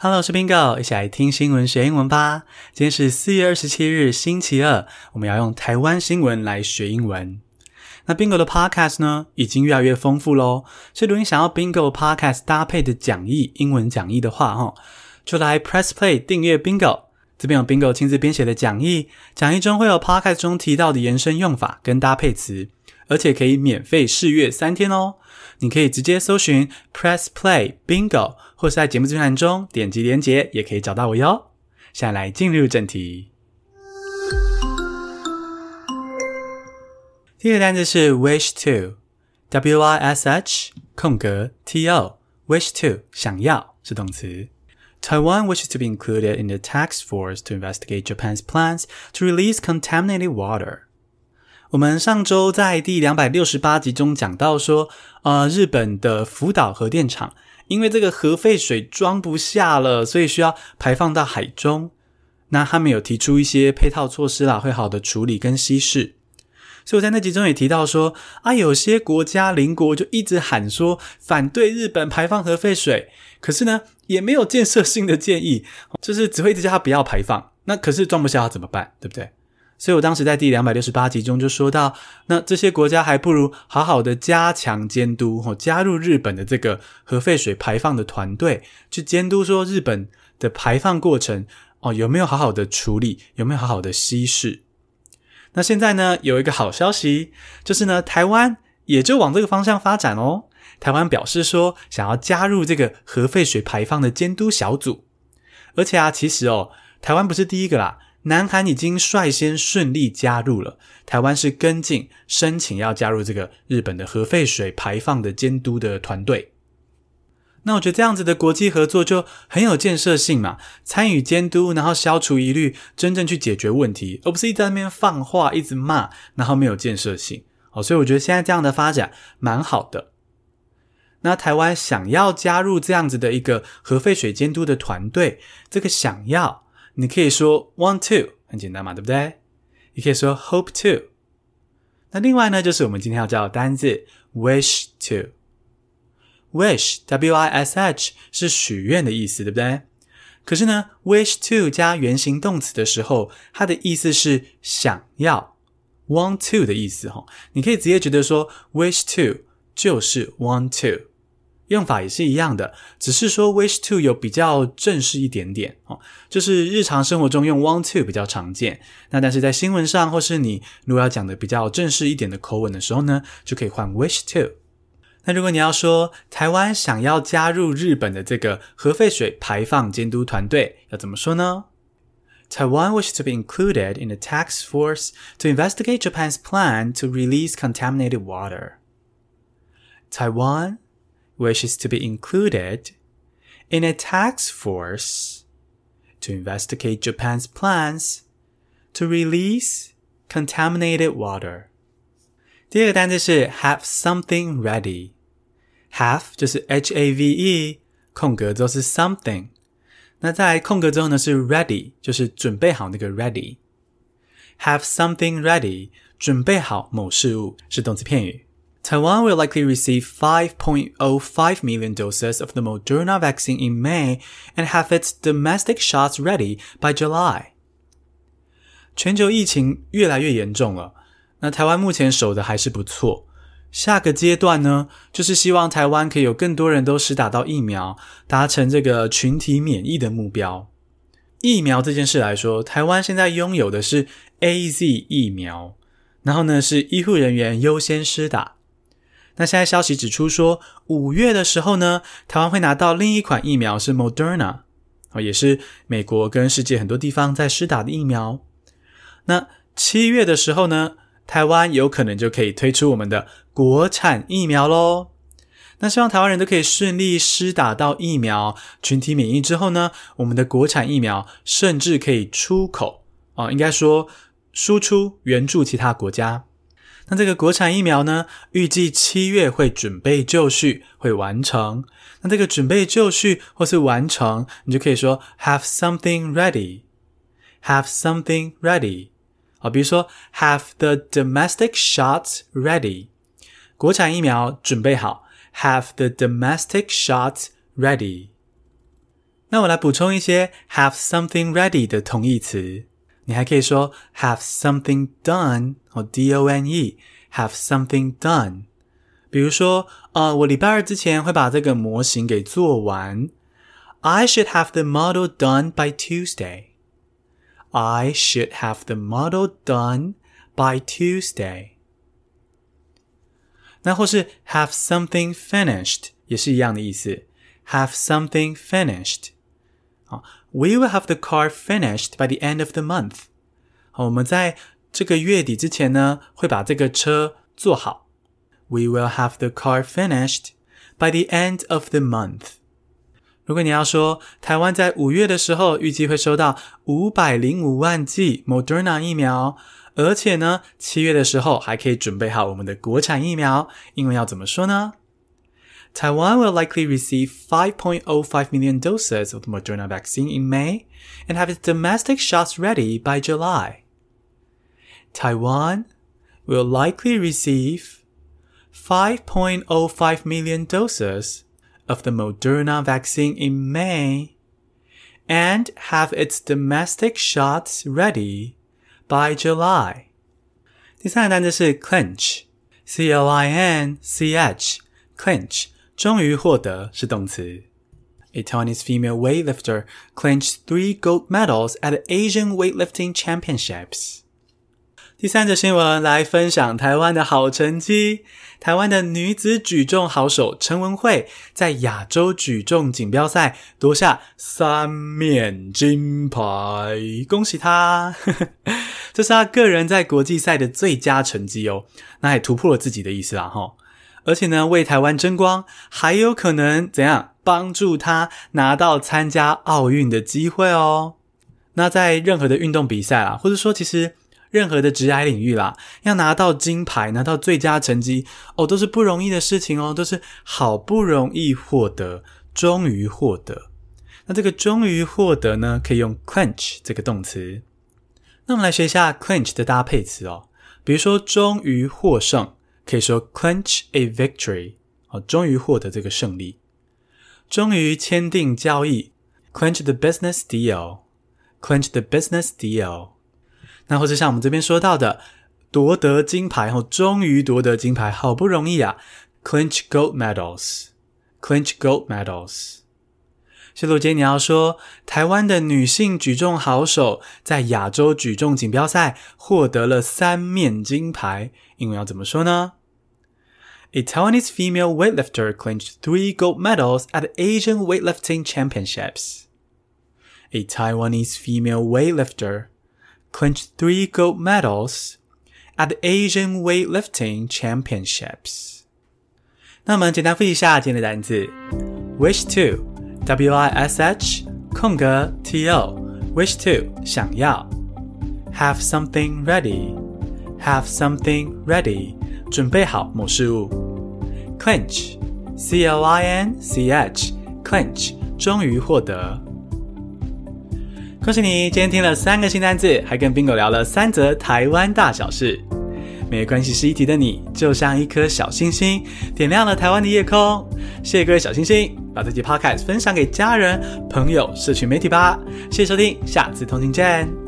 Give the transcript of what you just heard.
Hello，我是 Bingo，一起来听新闻学英文吧。今天是四月二十七日，星期二，我们要用台湾新闻来学英文。那 Bingo 的 Podcast 呢，已经越来越丰富喽。所以如果你想要 Bingo Podcast 搭配的讲义，英文讲义的话，哈，就来 Press Play 订阅 Bingo。这边有 Bingo 亲自编写的讲义，讲义中会有 Podcast 中提到的延伸用法跟搭配词。而且可以免费试阅三天哦！你可以直接搜寻 Press Play Bingo，或是在节目资讯中点击连结，也可以找到我哟。现在来进入正题。第一个单词是 wish to，W I S H 空格 T O，wish to 想要是动词。Taiwan wishes to be included in the task force to investigate Japan's plans to release contaminated water. 我们上周在第两百六十八集中讲到说，呃，日本的福岛核电厂因为这个核废水装不下了，所以需要排放到海中。那他们有提出一些配套措施啦，会好的处理跟稀释。所以我在那集中也提到说，啊，有些国家邻国就一直喊说反对日本排放核废水，可是呢，也没有建设性的建议，就是只会一直叫他不要排放。那可是装不下要怎么办？对不对？所以我当时在第两百六十八集中就说到，那这些国家还不如好好的加强监督，哦，加入日本的这个核废水排放的团队，去监督说日本的排放过程哦有没有好好的处理，有没有好好的稀释。那现在呢，有一个好消息，就是呢，台湾也就往这个方向发展哦。台湾表示说想要加入这个核废水排放的监督小组，而且啊，其实哦，台湾不是第一个啦。南韩已经率先顺利加入了，台湾是跟进申请要加入这个日本的核废水排放的监督的团队。那我觉得这样子的国际合作就很有建设性嘛，参与监督，然后消除疑虑，真正去解决问题，而不是一直在那边放话，一直骂，然后没有建设性。哦，所以我觉得现在这样的发展蛮好的。那台湾想要加入这样子的一个核废水监督的团队，这个想要。你可以说 want to，很简单嘛，对不对？你可以说 hope to。那另外呢，就是我们今天要教的单字 wish to。wish w i s h 是许愿的意思，对不对？可是呢，wish to 加原形动词的时候，它的意思是想要 want to 的意思哈。你可以直接觉得说 wish to 就是 want to。用法也是一样的，只是说 wish to 有比较正式一点点哦，就是日常生活中用 want to 比较常见。那但是在新闻上或是你如果要讲的比较正式一点的口吻的时候呢，就可以换 wish to。那如果你要说台湾想要加入日本的这个核废水排放监督团队，要怎么说呢？Taiwan wishes to be included in the task force to investigate Japan's plan to release contaminated water. Taiwan wishes to be included in a task force to investigate Japan's plans to release contaminated water. 第二个单词是 have something ready。have 就是 H A V E，空格之后是 something。那在空格之后呢是 ready，就是准备好那个 ready。have something ready，准备好某事物是动词片语。 Taiwan will likely receive 5.05 million doses of the Moderna vaccine in May and have its domestic shots ready by July. 全球疫情越来越严重了，那台湾目前守的还是不错。下个阶段呢，就是希望台湾可以有更多人都施打到疫苗，达成这个群体免疫的目标。疫苗这件事来说，台湾现在拥有的是 AZ 疫苗，然后呢是医护人员优先施打。那现在消息指出说，五月的时候呢，台湾会拿到另一款疫苗是 Moderna，哦，也是美国跟世界很多地方在施打的疫苗。那七月的时候呢，台湾有可能就可以推出我们的国产疫苗喽。那希望台湾人都可以顺利施打到疫苗，群体免疫之后呢，我们的国产疫苗甚至可以出口，哦，应该说输出援助其他国家。那这个国产疫苗呢，预计七月会准备就绪，会完成。那这个准备就绪或是完成，你就可以说 have something ready，have something ready。好，比如说 have the domestic shots ready，国产疫苗准备好，have the domestic shots ready。那我来补充一些 have something ready 的同义词。你还可以说 have something done 或 D-O-N-E，have something done。比如说，呃，我礼拜二之前会把这个模型给做完。I should have the model done by Tuesday. I should have the model done by Tuesday. 那或是 have something finished 也是一样的意思。Have something finished. 好 ，We will have the car finished by the end of the month. 好，我们在这个月底之前呢，会把这个车做好。We will have the car finished by the end of the month. 如果你要说台湾在五月的时候预计会收到五百零五万剂 Moderna 疫苗，而且呢，七月的时候还可以准备好我们的国产疫苗，英文要怎么说呢 ？Taiwan will likely receive 5.05 million doses of Moderna vaccine in May and have its domestic shots ready by July. Taiwan will likely receive 5.05 million doses of the Moderna vaccine in May and have its domestic shots ready by July. 第三个单词是 clinch，C-L-I-N-C-H，clinch， 终于获得是动词。A Taiwanese female weightlifter clinched three gold medals at the Asian Weightlifting Championships. 第三则新闻来分享台湾的好成绩。台湾的女子举重好手陈文慧在亚洲举重锦标赛夺下三面金牌，恭喜她！这是她个人在国际赛的最佳成绩哦，那也突破了自己的意思啦齁。而且呢，为台湾争光，还有可能怎样帮助他拿到参加奥运的机会哦。那在任何的运动比赛啦，或者说其实。任何的职业领域啦，要拿到金牌，拿到最佳成绩哦，都是不容易的事情哦，都是好不容易获得，终于获得。那这个终于获得呢，可以用 “clench” 这个动词。那我们来学一下 “clench” 的搭配词哦，比如说终于获胜，可以说 clinch a victory 哦，终于获得这个胜利。终于签订交易，clinch the business deal，clinch the business deal。那或者像我们这边说到的，夺得金牌后，终于夺得金牌，好不容易啊，clinch gold medals，clinch gold medals。谢露杰，你要说台湾的女性举重好手在亚洲举重锦标赛获得了三面金牌，英文要怎么说呢 ？A Taiwanese female weightlifter clinched three gold medals at the Asian Weightlifting Championships. A Taiwanese female weightlifter clinched three gold medals at the Asian Weightlifting Championships。那我们简单复习一下今天的单词：wish to，W-I-S-H 空格 T-O，wish to 想要；have something ready，have something ready 准备好某事物；clinch，C-L-I-N-C-H，clinch 终于获得。恭喜你，今天听了三个新单字，还跟 Bingo 聊了三则台湾大小事。没关系，是一题的你，就像一颗小星星，点亮了台湾的夜空。谢谢各位小星星，把这期 Podcast 分享给家人、朋友、社群媒体吧。谢谢收听，下次通勤见。